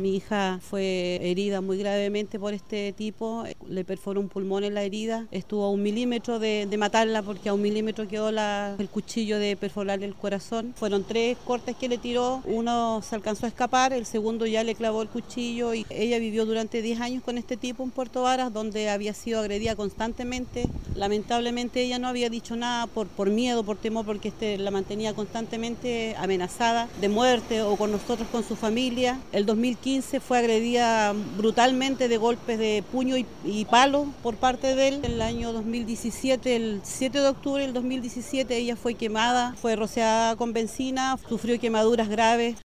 Mi hija fue herida muy gravemente por este tipo, le perforó un pulmón en la herida, estuvo a un milímetro de, matarla porque a un milímetro quedó el cuchillo de perforarle el corazón. Fueron tres cortes que le tiró, uno se alcanzó a escapar, el segundo ya le clavó el cuchillo y ella vivió durante 10 años con este tipo en Puerto Varas donde había sido agredida constantemente. Lamentablemente ella no había dicho nada por, miedo, por temor, porque este la mantenía constantemente amenazada de muerte o con nosotros, con su familia. El 2015 fue agredida brutalmente de golpes de puño y, palo por parte de él. En el año 2017, el 7 de octubre del 2017, ella fue quemada, fue rociada con benzina, sufrió quemaduras graves.